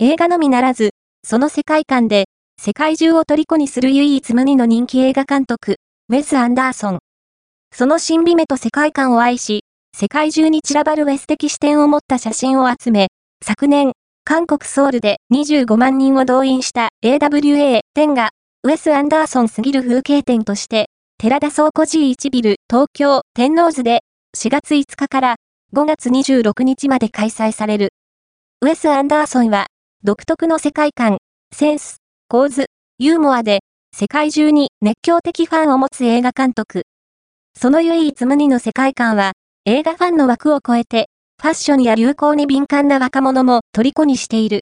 映画のみならず、その世界観で、世界中を虜にする唯一無二の人気映画監督、ウェス・アンダーソン。その新美目と世界観を愛し、世界中に散らばるウェス的視点を持った写真を集め、昨年、韓国ソウルで25万人を動員した AWA-10 が、ウェス・アンダーソンすぎる風景展として、寺田倉庫 G1 ビル東京天王洲で4月5日から5月26日まで開催される。ウェス・アンダーソンは独特の世界観、センス、構図、ユーモアで世界中に熱狂的ファンを持つ映画監督。その唯一無二の世界観は映画ファンの枠を超えてファッションや流行に敏感な若者も虜にしている。